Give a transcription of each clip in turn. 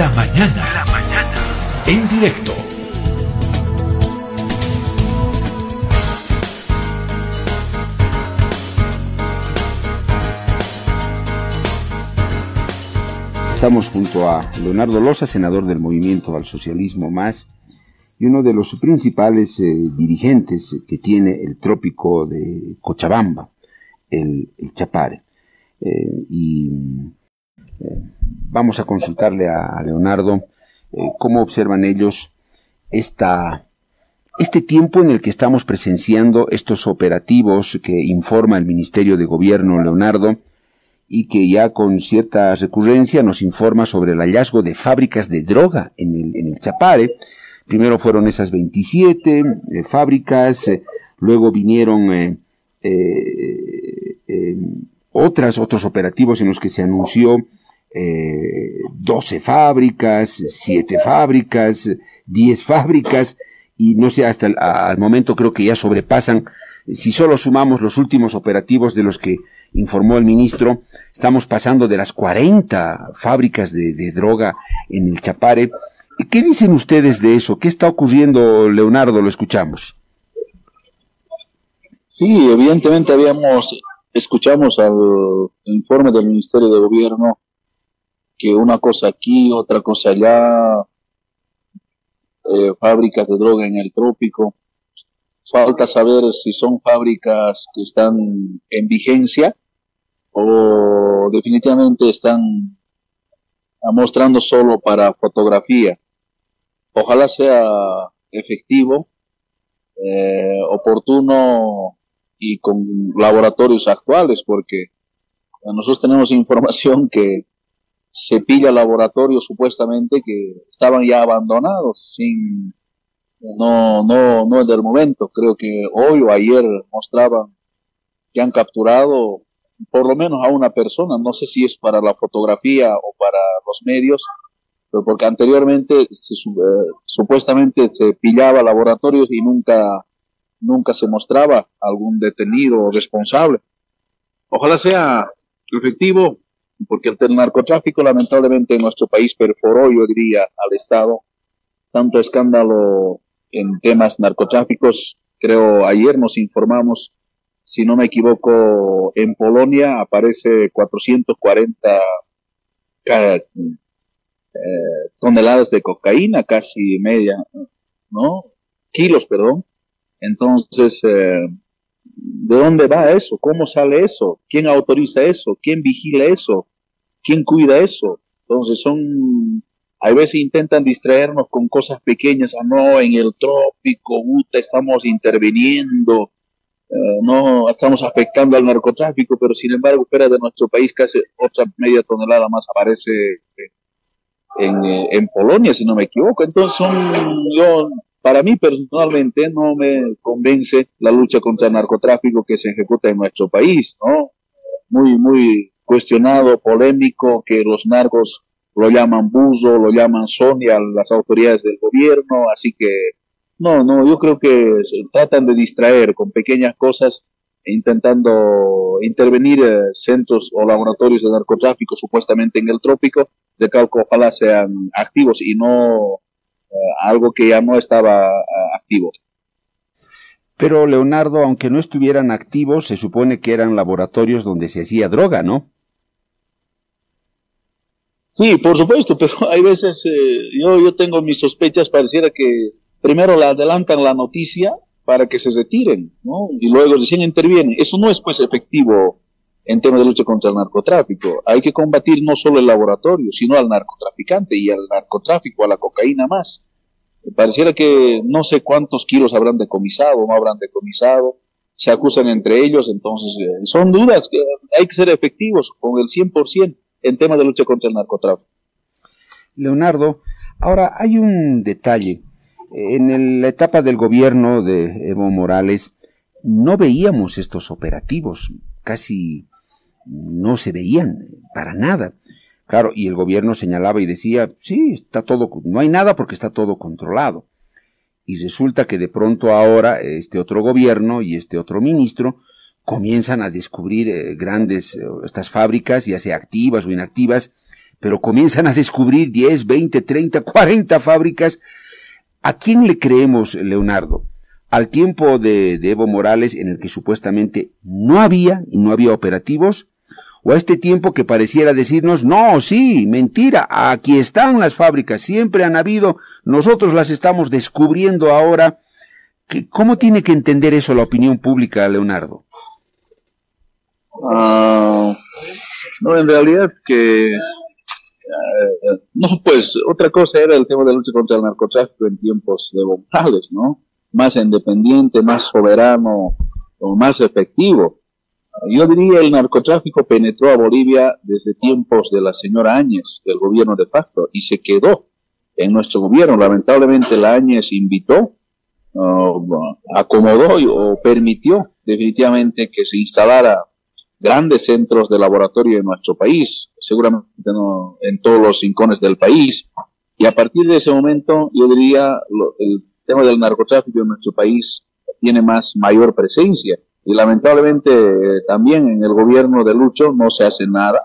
La mañana. La mañana. En directo. Estamos junto a Leonardo Loza, senador del Movimiento al Socialismo Más, y uno de los principales eh, dirigentes que tiene el trópico de Cochabamba, el, Chapare. Eh, y vamos a consultarle a, Leonardo cómo observan ellos esta, este tiempo en el que estamos presenciando estos operativos que informa el Ministerio de Gobierno, Leonardo, y que ya con cierta recurrencia nos informa sobre el hallazgo de fábricas de droga en el, Chapare. Primero fueron esas 27 eh, fábricas, eh, luego vinieron eh, otras, otros operativos en los que se anunció 12 fábricas, 7 fábricas, 10 fábricas, y no sé, hasta el al momento creo que ya sobrepasan si solo sumamos los últimos operativos de los que informó el ministro, estamos pasando de las 40 fábricas de, droga en el Chapare. ¿Qué dicen ustedes de eso? ¿Qué está ocurriendo, Leonardo? Lo escuchamos. Sí, evidentemente habíamos, escuchamos al informe del Ministerio de Gobierno que una cosa aquí, otra cosa allá, eh, fábricas de droga en el trópico. Falta saber si son fábricas que están en vigencia o definitivamente están mostrando solo para fotografía. Ojalá sea efectivo, eh, oportuno y con laboratorios actuales, porque nosotros tenemos información que se pilla laboratorios supuestamente que estaban ya abandonados, sin no, no, no es del momento. Creo que hoy o ayer mostraban que han capturado por lo menos a una persona. No sé si es para la fotografía o para los medios, pero porque anteriormente eh, supuestamente se pillaba laboratorios y nunca, nunca se mostraba algún detenido o responsable. Ojalá sea efectivo, porque el narcotráfico lamentablemente en nuestro país perforó, yo diría, al Estado tanto escándalo en temas narcotráficos. Creo ayer nos informamos, si no me equivoco, en Polonia aparece 440 eh, toneladas de cocaína, casi media, ¿no? Kilos, perdón. Entonces, eh, ¿de dónde va eso? ¿Cómo sale eso? ¿Quién autoriza eso? ¿Quién vigila eso? ¿Quién cuida eso? Entonces son a veces intentan distraernos con cosas pequeñas, ah, no, en el trópico, estamos interviniendo, eh, no estamos afectando al narcotráfico, pero sin embargo fuera de nuestro país casi otra media tonelada más aparece en, eh, en Polonia, si no me equivoco. Entonces son, yo, para mí personalmente no me convence la lucha contra el narcotráfico que se ejecuta en nuestro país, ¿no? Muy, muy cuestionado, polémico, que los narcos lo llaman buzo, lo llaman Sonia las autoridades del gobierno, así que no, no, yo creo que tratan de distraer con pequeñas cosas intentando intervenir eh, centros o laboratorios de narcotráfico supuestamente en el trópico, de calco ojalá sean activos y no eh, algo que ya no estaba eh, activo. Pero Leonardo, aunque no estuvieran activos, se supone que eran laboratorios donde se hacía droga, ¿no? Sí, por supuesto, pero hay veces eh, yo, yo tengo mis sospechas, pareciera que primero le adelantan la noticia para que se retiren, ¿no? Y luego recién intervienen. Eso no es pues efectivo en temas de lucha contra el narcotráfico. Hay que combatir no solo el laboratorio, sino al narcotraficante y al narcotráfico, a la cocaína más. Pareciera que no sé cuántos kilos habrán decomisado no habrán decomisado, se acusan entre ellos, entonces eh, son dudas que hay que ser efectivos con el 100% en temas de lucha contra el narcotráfico. Leonardo, ahora hay un detalle. En la etapa del gobierno de Evo Morales no veíamos estos operativos, casi no se veían para nada. Claro, y el gobierno señalaba y decía, sí, está todo, no hay nada porque está todo controlado. Y resulta que de pronto ahora este otro gobierno y este otro ministro comienzan a descubrir eh, grandes, eh, estas fábricas, ya sea activas o inactivas, pero comienzan a descubrir 10, 20, 30, 40 fábricas. ¿A quién le creemos, Leonardo? Al tiempo de, de Evo Morales en el que supuestamente no había y no había operativos, o a este tiempo que pareciera decirnos, no, sí, mentira, aquí están las fábricas, siempre han habido, nosotros las estamos descubriendo ahora. ¿Cómo tiene que entender eso la opinión pública, Leonardo? Ah, no, en realidad que... Eh, no, pues otra cosa era el tema de lucha contra el narcotráfico en tiempos de Morales, ¿no? Más independiente, más soberano, o más efectivo. Yo diría el narcotráfico penetró a Bolivia desde tiempos de la señora Áñez, del gobierno de facto, y se quedó en nuestro gobierno. Lamentablemente la Áñez invitó, uh, acomodó o permitió definitivamente que se instalara grandes centros de laboratorio en nuestro país, seguramente en todos los rincones del país. Y a partir de ese momento, yo diría, el tema del narcotráfico en nuestro país tiene más mayor presencia y lamentablemente eh, también en el gobierno de Lucho no se hace nada,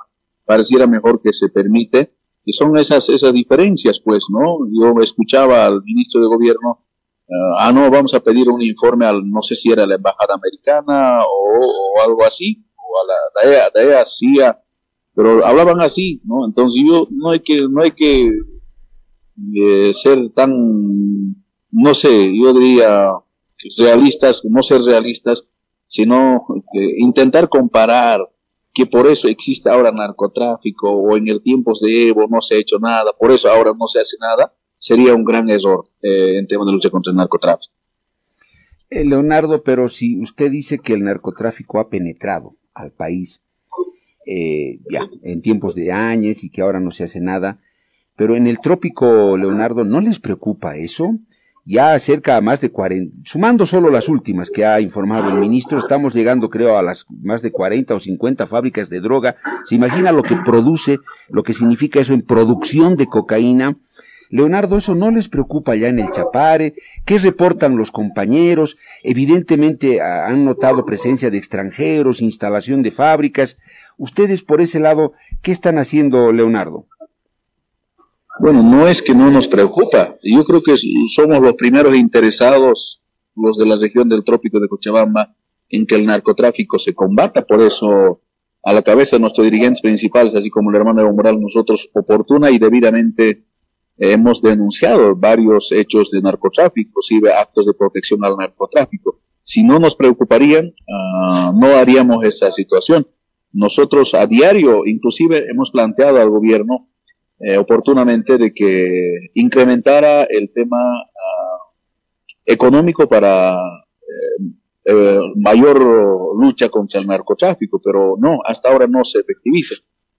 pareciera mejor que se permite, y son esas, esas diferencias, pues, ¿no? Yo escuchaba al ministro de gobierno, eh, ah, no, vamos a pedir un informe al, no sé si era la embajada americana o, algo así, la DEA, CIA, pero hablaban así, ¿no? Entonces yo, no hay que, no hay que eh, ser tan, no sé, yo diría, realistas, no ser realistas, sino intentar comparar que por eso existe ahora narcotráfico o en el tiempos de Evo no se ha hecho nada, por eso ahora no se hace nada, sería un gran error eh, en temas de lucha contra el narcotráfico. Eh, Leonardo, pero si usted dice que el narcotráfico ha penetrado al país, eh, ya, en tiempos de años y que ahora no se hace nada, pero en el trópico, Leonardo, ¿no les preocupa eso? ya cerca a más de 40, sumando solo las últimas que ha informado el ministro, estamos llegando creo a las más de 40 o 50 fábricas de droga. Se imagina lo que produce, lo que significa eso en producción de cocaína. Leonardo, ¿eso no les preocupa ya en el Chapare? ¿Qué reportan los compañeros? Evidentemente han notado presencia de extranjeros, instalación de fábricas. Ustedes por ese lado, ¿qué están haciendo, Leonardo? Bueno, no es que no nos preocupa. Yo creo que somos los primeros interesados, los de la región del trópico de Cochabamba, en que el narcotráfico se combata. Por eso, a la cabeza de nuestros dirigentes principales, así como el hermano Evo Morales, nosotros oportuna y debidamente hemos denunciado varios hechos de narcotráfico, inclusive actos de protección al narcotráfico. Si no nos preocuparían, ah, no haríamos esa situación. Nosotros a diario, inclusive, hemos planteado al gobierno eh, oportunamente de que incrementara el tema ah, económico para eh, eh, mayor lucha contra el narcotráfico, pero no, hasta ahora no se efectiviza.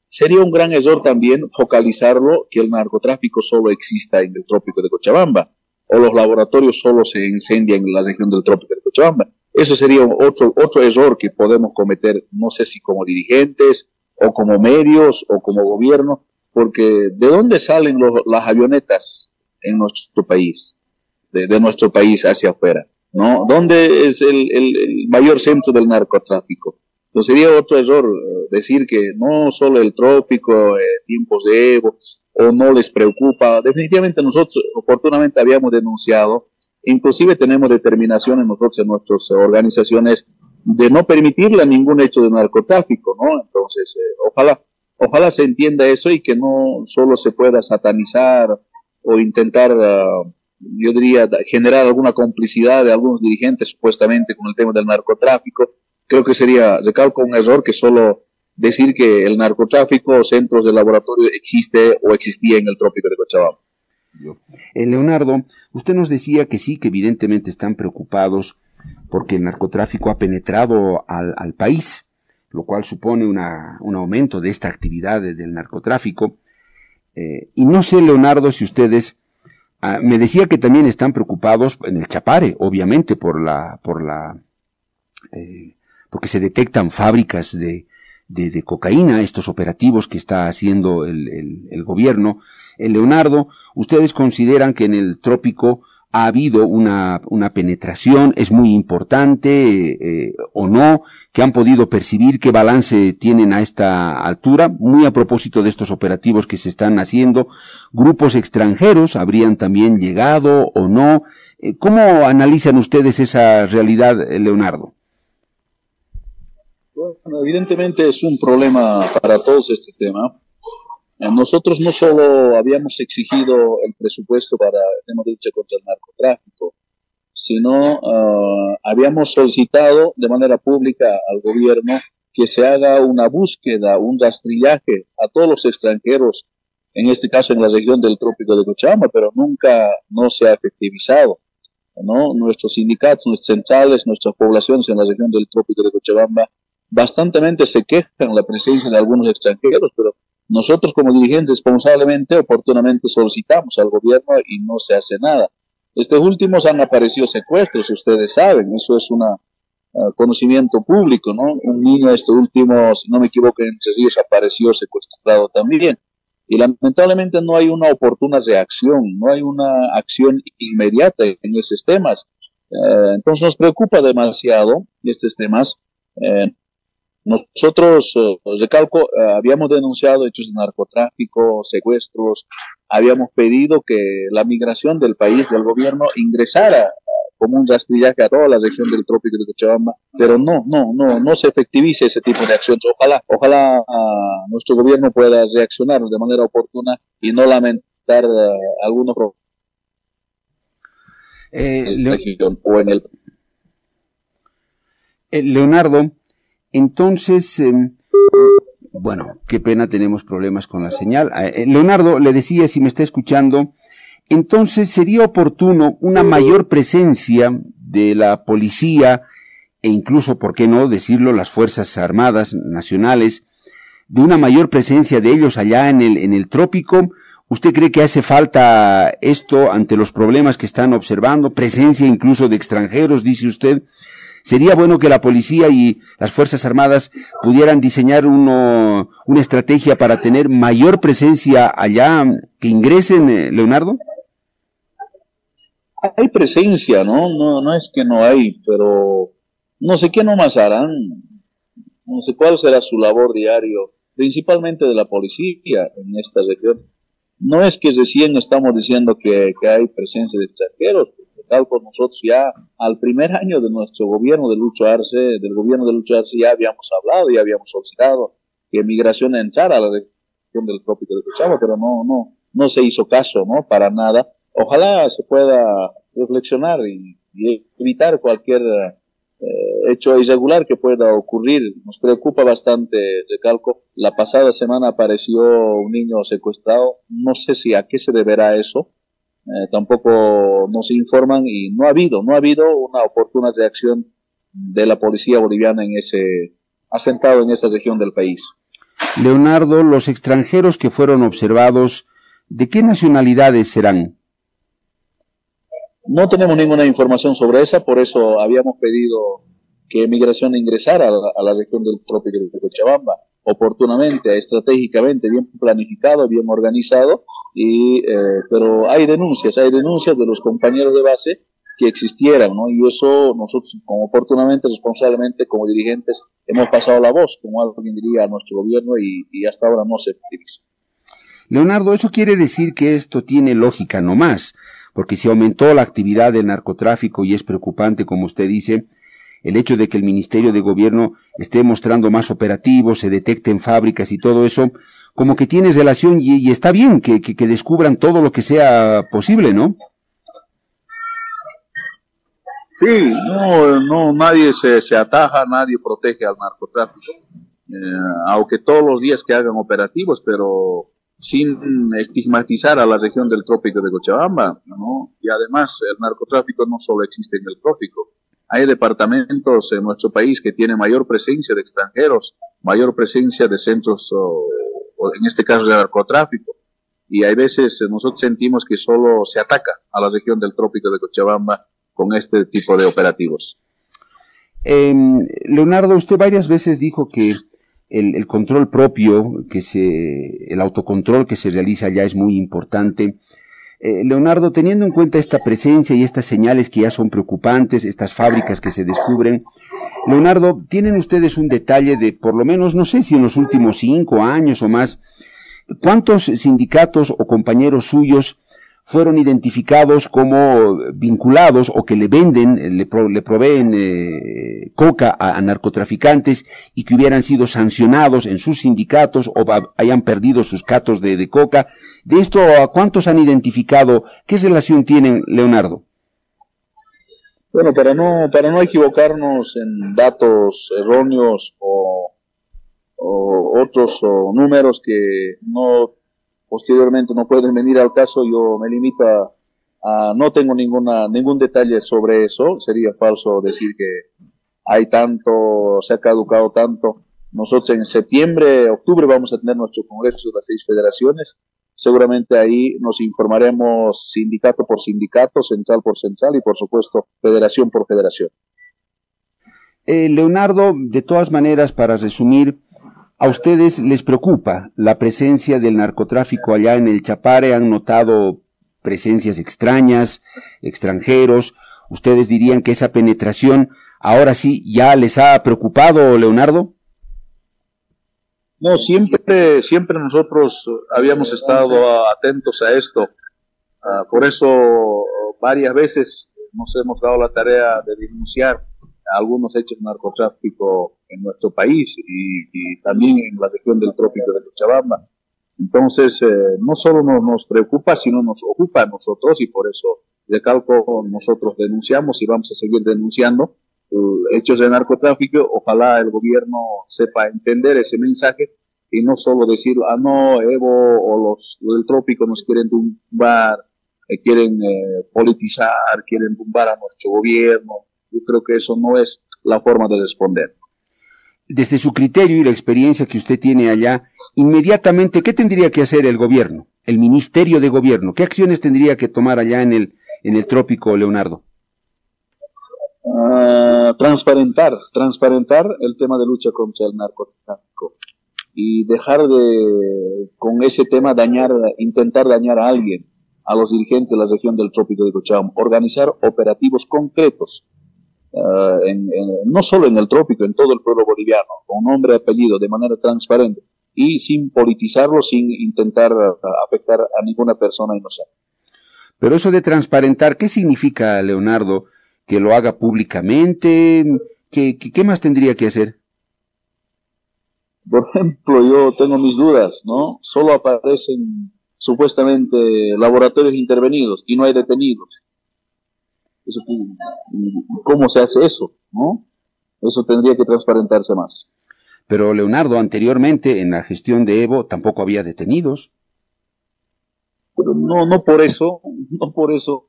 Sería un gran error también focalizarlo que el narcotráfico solo exista en el trópico de Cochabamba o los laboratorios solo se incendian en la región del trópico de Cochabamba. Eso sería otro, otro error que podemos cometer, no sé si como dirigentes o como medios o como gobierno, porque ¿de dónde salen las avionetas en nuestro país? De, nuestro país hacia afuera, ¿no? ¿Dónde es el, mayor centro del narcotráfico? Entonces sería otro error eh, decir que no solo el trópico, eh, tiempos de Evo, o no les preocupa. Definitivamente nosotros oportunamente habíamos denunciado, inclusive tenemos determinación en nosotros, en nuestras organizaciones, de no permitirle ningún hecho de narcotráfico, ¿no? Entonces, eh, ojalá Ojalá se entienda eso y que no solo se pueda satanizar o intentar, ah, yo diría, generar alguna complicidad de algunos dirigentes supuestamente con el tema del narcotráfico. Creo que sería, recalco, un error que solo decir que el narcotráfico o centros de laboratorio existe o existía en el trópico de Cochabamba. Eh, Leonardo, usted nos decía que sí, que evidentemente están preocupados porque el narcotráfico ha penetrado al, país lo cual supone una, un aumento de esta actividad del narcotráfico. Eh, y no sé, Leonardo, si ustedes ah, me decía que también están preocupados en el Chapare, obviamente, por la, por la, eh, porque se detectan fábricas de, de, cocaína, estos operativos que está haciendo el, gobierno. El Leonardo, ¿ustedes consideran que en el trópico ha habido una, penetración, es muy importante eh, o no, que han podido percibir qué balance tienen a esta altura, muy a propósito de estos operativos que se están haciendo, grupos extranjeros habrían también llegado o no. Eh, ¿Cómo analizan ustedes esa realidad, Leonardo? Bueno, evidentemente es un problema para todos este tema eh, nosotros no solo habíamos exigido el presupuesto para el lucha contra el narcotráfico, sino uh, habíamos solicitado de manera pública al gobierno que se haga una búsqueda, un rastrillaje a todos los extranjeros, en este caso en la región del trópico de Cochabamba, pero nunca no se ha efectivizado. Nuestros sindicatos, nuestras centrales, nuestras poblaciones en la región del trópico de Cochabamba, bastantemente se quejan la presencia de algunos extranjeros, pero nosotros como dirigentes responsablemente, oportunamente solicitamos al gobierno y no se hace nada. Estos últimos han aparecido secuestros, ustedes saben, eso es un ah, conocimiento público, ¿no? Un niño, este último, si no me equivoco, en tres apareció secuestrado también. Y lamentablemente no hay una oportuna reacción, no hay una acción inmediata en esos temas. Eh, entonces nos preocupa demasiado estos temas. Eh, nosotros, eh, recalco, eh, habíamos denunciado hechos de narcotráfico, secuestros, habíamos pedido que la migración del país, del gobierno, ingresara como un rastrillaje a toda la región del trópico de Cochabamba, pero no, no, no, no se efectivice ese tipo de acciones. Ojalá, ojalá ah, nuestro gobierno pueda reaccionar de manera oportuna y no lamentar uh, algunos eh, Leonardo, entonces, em, bueno, qué pena, tenemos problemas con la señal. Eh, Leonardo, le decía, si me está escuchando, entonces sería oportuno una mayor presencia de la policía e incluso, ¿por qué no decirlo?, las Fuerzas Armadas Nacionales, de una mayor presencia de ellos allá en el, en el trópico. ¿Usted cree que hace falta esto ante los problemas que están observando? Presencia incluso de extranjeros, dice usted. Sería bueno que la policía y las Fuerzas Armadas pudieran diseñar uno, una estrategia para tener mayor presencia allá, que ingresen, eh, Leonardo. Hay presencia, ¿no? No, no es que no hay, pero no sé qué nomás harán. No sé cuál será su labor diario, principalmente de la policía en esta región. No es que recién estamos diciendo que, que hay presencia de extranjeros, tal por nosotros ya al primer año de nuestro gobierno de Lucho Arce, del gobierno de Lucho Arce ya habíamos hablado, ya habíamos solicitado que migración entrara a la región del trópico de Cochabamba, pero no, no, no se hizo caso, ¿no? Para nada. Ojalá se pueda reflexionar y, evitar cualquier eh, hecho irregular que pueda ocurrir. Nos preocupa bastante, recalco. La pasada semana apareció un niño secuestrado. No sé si a qué se deberá eso. Eh, tampoco nos informan y no ha habido, no ha habido una oportuna reacción de la policía boliviana en ese, asentado en esa región del país. Leonardo, los extranjeros que fueron observados, ¿de qué nacionalidades serán? No tenemos ninguna información sobre esa, por eso habíamos pedido que migración ingresara a la, región del trópico de Cochabamba oportunamente, estratégicamente, bien planificado, bien organizado, y, eh, pero hay denuncias, hay denuncias de los compañeros de base que existieran, ¿no? Y eso nosotros, como oportunamente, responsablemente, como dirigentes, hemos pasado la voz, como alguien diría, a nuestro gobierno y, hasta ahora no se efectivizó. Leonardo, eso quiere decir que esto tiene lógica no más, porque si aumentó la actividad del narcotráfico y es preocupante, como usted dice, el hecho de que el Ministerio de Gobierno esté mostrando más operativos, se detecten fábricas y todo eso, como que tiene relación y, está bien que, descubran todo lo que sea posible, ¿no? Sí, no, no, nadie se, se ataja, nadie protege al narcotráfico, eh, aunque todos los días que hagan operativos, pero sin estigmatizar a la región del trópico de Cochabamba, ¿no? Y además el narcotráfico no solo existe en el trópico, hay departamentos en nuestro país que tienen mayor presencia de extranjeros, mayor presencia de centros, o, en este caso de narcotráfico. Y hay veces nosotros sentimos que solo se ataca a la región del trópico de Cochabamba con este tipo de operativos. Em, Leonardo, usted varias veces dijo que el, el, control propio, que se, el autocontrol que se realiza allá es muy importante. Eh, Leonardo, teniendo en cuenta esta presencia y estas señales que ya son preocupantes, estas fábricas que se descubren, Leonardo, ¿tienen ustedes un detalle de por lo menos, no sé si en los últimos cinco años o más, cuántos sindicatos o compañeros suyos fueron identificados como vinculados o que le venden, le, proveen eh, coca a, narcotraficantes y que hubieran sido sancionados en sus sindicatos o hayan perdido sus catos de, de coca. De esto, ¿a cuántos han identificado? ¿Qué relación tienen, Leonardo? Bueno, para no, para no equivocarnos en datos erróneos o, o otros o números que no posteriormente no pueden venir al caso, yo me limito a, no tengo ninguna, ningún detalle sobre eso, sería falso decir que hay tanto, se ha caducado tanto. Nosotros en septiembre, octubre vamos a tener nuestro congreso de las seis federaciones. Seguramente ahí nos informaremos sindicato por sindicato, central por central y por supuesto federación por federación. Eh, Leonardo, de todas maneras, para resumir, ¿A ustedes les preocupa la presencia del narcotráfico allá en el Chapare? ¿Han notado presencias extrañas, extranjeros? ¿Ustedes dirían que esa penetración ahora sí ya les ha preocupado, Leonardo? No, siempre, siempre nosotros habíamos estado atentos a esto. Ah, por eso varias veces nos hemos dado la tarea de denunciar algunos hechos de narcotráfico en nuestro país y, también en la región del trópico de Cochabamba. Entonces, eh, no solo nos, preocupa, sino nos ocupa a nosotros y por eso, de calco, nosotros denunciamos y vamos a seguir denunciando hechos de narcotráfico. Ojalá el gobierno sepa entender ese mensaje y no solo decir, ah, no, Evo o los del trópico nos quieren tumbar, eh, quieren eh, politizar, quieren tumbar a nuestro gobierno, yo creo que eso no es la forma de responder. Desde su criterio y la experiencia que usted tiene allá, inmediatamente, ¿qué tendría que hacer el gobierno, el Ministerio de Gobierno? ¿Qué acciones tendría que tomar allá en el, en el trópico, Leonardo? Ah, transparentar, transparentar el tema de lucha contra el narcotráfico y dejar de, con ese tema, dañar, intentar dañar a alguien, a los dirigentes de la región del trópico de Cochabamba, organizar operativos concretos eh, no solo en el trópico, en todo el pueblo boliviano, con nombre y apellido, de manera transparente y sin politizarlo, sin intentar eh, afectar a ninguna persona inocente. Pero eso de transparentar, ¿qué significa, Leonardo? ¿Que lo haga públicamente? ¿Qué, qué, más tendría que hacer? Por ejemplo, yo tengo mis dudas, ¿no? Solo aparecen supuestamente laboratorios intervenidos y no hay detenidos. ¿Cómo se hace eso? ¿no? Eso tendría que transparentarse más. Pero Leonardo, anteriormente en la gestión de Evo tampoco había detenidos. Pero no, no por eso, no por eso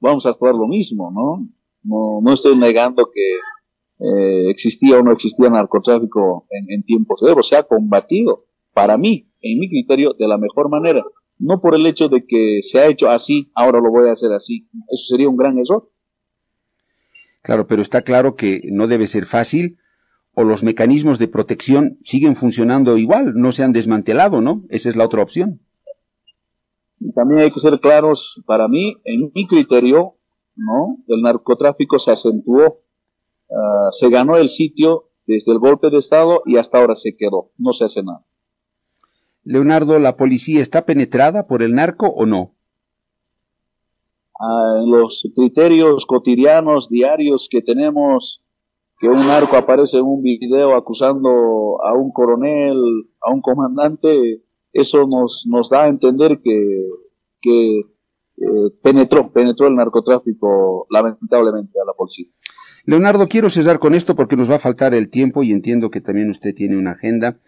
vamos a actuar lo mismo, ¿no? No, no estoy negando que eh, existía o no existía narcotráfico en, en tiempos de Evo, se ha combatido, para mí, en mi criterio, de la mejor manera. No por el hecho de que se ha hecho así, ahora lo voy a hacer así. Eso sería un gran error. Claro, pero está claro que no debe ser fácil o los mecanismos de protección siguen funcionando igual, no se han desmantelado, ¿no? Esa es la otra opción. También hay que ser claros, para mí, en mi criterio, ¿no? El narcotráfico se acentuó, ah, se ganó el sitio desde el golpe de Estado y hasta ahora se quedó, no se hace nada. Leonardo, ¿la policía está penetrada por el narco o no? Los criterios cotidianos, diarios que tenemos, que un narco aparece en un video acusando a un coronel, a un comandante, eso nos, nos da a entender que, que eh, penetró, penetró el narcotráfico lamentablemente a la policía. Leonardo, quiero cesar con esto porque nos va a faltar el tiempo y entiendo que también usted tiene una agenda.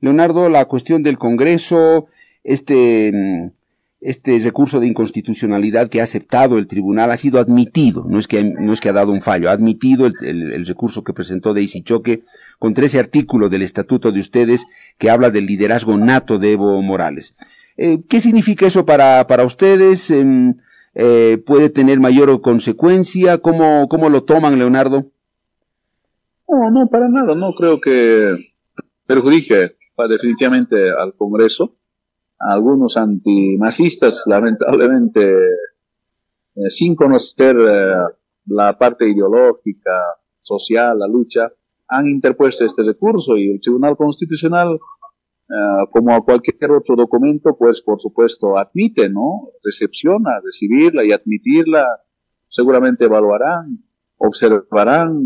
Leonardo, la cuestión del Congreso, este mm, este recurso de inconstitucionalidad que ha aceptado el tribunal ha sido admitido, no es que, no es que ha dado un fallo, ha admitido el, recurso que presentó Daisy Choque contra ese artículo del estatuto de ustedes que habla del liderazgo nato de Evo Morales. Eh, ¿Qué significa eso para, para ustedes? Em, eh, ¿Puede tener mayor consecuencia? ¿Cómo, ¿Cómo lo toman, Leonardo? No, no, para nada, no creo que perjudique definitivamente al Congreso algunos antimasistas, lamentablemente, eh, sin conocer eh, la parte ideológica, social, la lucha, han interpuesto este recurso y el Tribunal Constitucional, eh, como a cualquier otro documento, pues por supuesto admite, ¿no? Recepciona, recibirla y admitirla, seguramente evaluarán, observarán,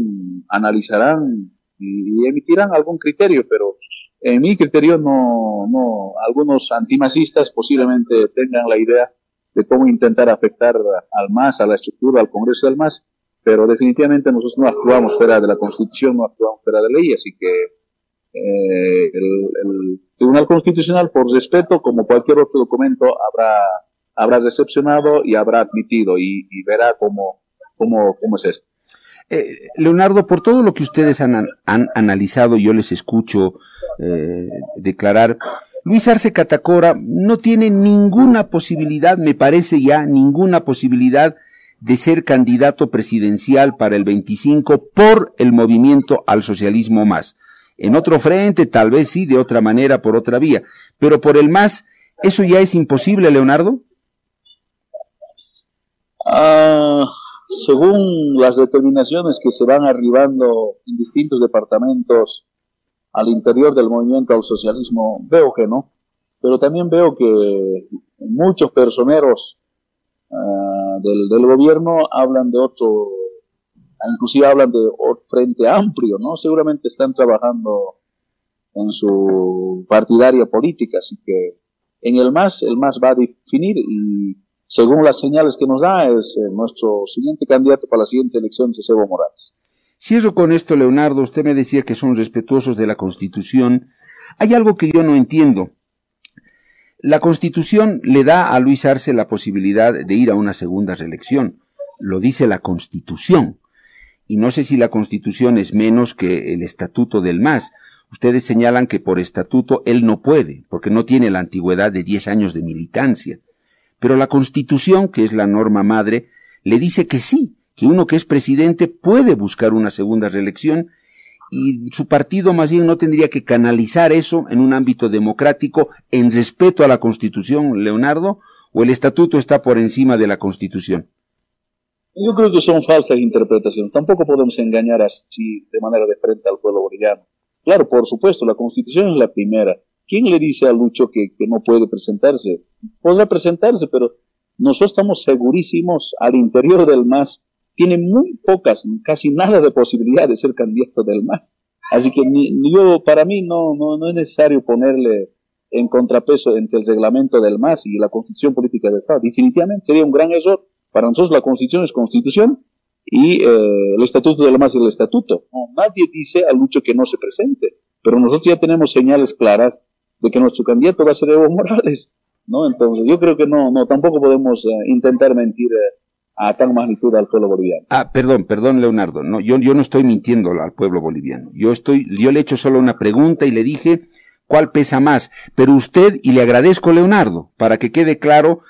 analizarán y emitirán algún criterio, pero en mi criterio, no, no, algunos antimasistas posiblemente tengan la idea de cómo intentar afectar al MAS, a la estructura, al Congreso del MAS, pero definitivamente nosotros no actuamos fuera de la Constitución, no actuamos fuera de ley, así que eh, el, Tribunal Constitucional, por respeto, como cualquier otro documento, habrá, habrá recepcionado y habrá admitido y, verá cómo, cómo, cómo es esto. Eh, Leonardo, por todo lo que ustedes han, han analizado, yo les escucho eh, declarar, Luis Arce Catacora no tiene ninguna posibilidad, me parece ya, ninguna posibilidad de ser candidato presidencial para el 25 por el movimiento al socialismo más. En otro frente, tal vez sí, de otra manera, por otra vía, pero por el más, ¿eso ya es imposible, Leonardo? Ah según las determinaciones que se van arribando en distintos departamentos al interior del movimiento al socialismo, veo que no, pero también veo que muchos personeros ah, del, gobierno hablan de otro, inclusive hablan de otro frente amplio, ¿no? Seguramente están trabajando en su partidaria política, así que en el MAS, el MAS va a definir y según las señales que nos da, es eh, nuestro siguiente candidato para las siguientes elecciones, es Evo Morales. Cierro con esto, Leonardo. Usted me decía que son respetuosos de la Constitución. Hay algo que yo no entiendo. La Constitución le da a Luis Arce la posibilidad de ir a una segunda reelección. Lo dice la Constitución. Y no sé si la Constitución es menos que el Estatuto del MAS. Ustedes señalan que por estatuto él no puede, porque no tiene la antigüedad de 10 años de militancia. Pero la Constitución, que es la norma madre, le dice que sí, que uno que es presidente puede buscar una segunda reelección y su partido más bien no tendría que canalizar eso en un ámbito democrático en respeto a la Constitución, Leonardo, o el estatuto está por encima de la Constitución. Yo creo que son falsas interpretaciones. Tampoco podemos engañar así de manera de frente al pueblo boliviano. Claro, por supuesto, la Constitución es la primera, ¿Quién le dice a Lucho que, no puede presentarse? Podrá presentarse, pero nosotros estamos segurísimos al interior del MAS. Tiene muy pocas, casi nada de posibilidad de ser candidato del MAS. Así que yo, para mí, no, no, no es necesario ponerle en contrapeso entre el reglamento del MAS y la constitución política del Estado. Definitivamente sería un gran error. Para nosotros la constitución es constitución y eh, el estatuto del MAS es el estatuto. nadie dice a Lucho que no se presente, pero nosotros ya tenemos señales claras de que nuestro candidato va a ser Evo Morales, ¿no? Entonces yo creo que no, no, tampoco podemos eh, intentar mentir eh, a tal magnitud al pueblo boliviano. Ah, perdón, perdón, Leonardo, no, yo, yo no estoy mintiendo al pueblo boliviano. Yo estoy, yo le he hecho solo una pregunta y le dije cuál pesa más, pero usted, y le agradezco, Leonardo, para que quede claro,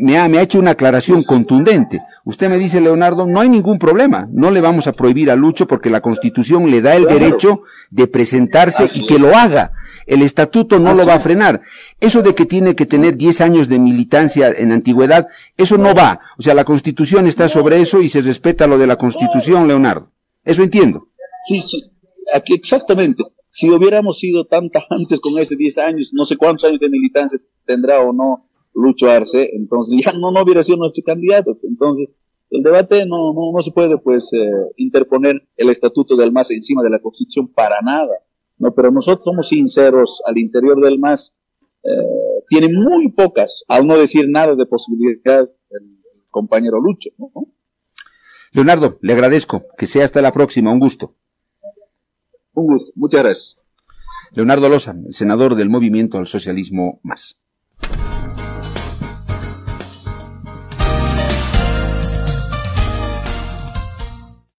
me ha, me ha hecho una aclaración contundente. Usted me dice, Leonardo, no hay ningún problema. No le vamos a prohibir a Lucho porque la Constitución le da el derecho de presentarse y que lo haga. El estatuto no lo va a frenar. Eso de que tiene que tener 10 años de militancia en antigüedad, eso no va. O sea, la Constitución está sobre eso y se respeta lo de la Constitución, Leonardo. Eso entiendo. Sí, sí. Aquí exactamente. Si hubiéramos sido tanta antes con ese 10 años, no sé cuántos años de militancia tendrá o no Lucho Arce, entonces ya no, no hubiera sido nuestro candidato. Entonces, el debate no, no, no se puede pues eh, interponer el estatuto del MAS encima de la Constitución para nada. No, pero nosotros somos sinceros al interior del MAS. Eh, tiene muy pocas, al no decir nada de posibilidad el, compañero Lucho. Leonardo, le agradezco. Que sea hasta la próxima. Un gusto. Un gusto. Muchas gracias. Leonardo Loza, senador del Movimiento al Socialismo Más.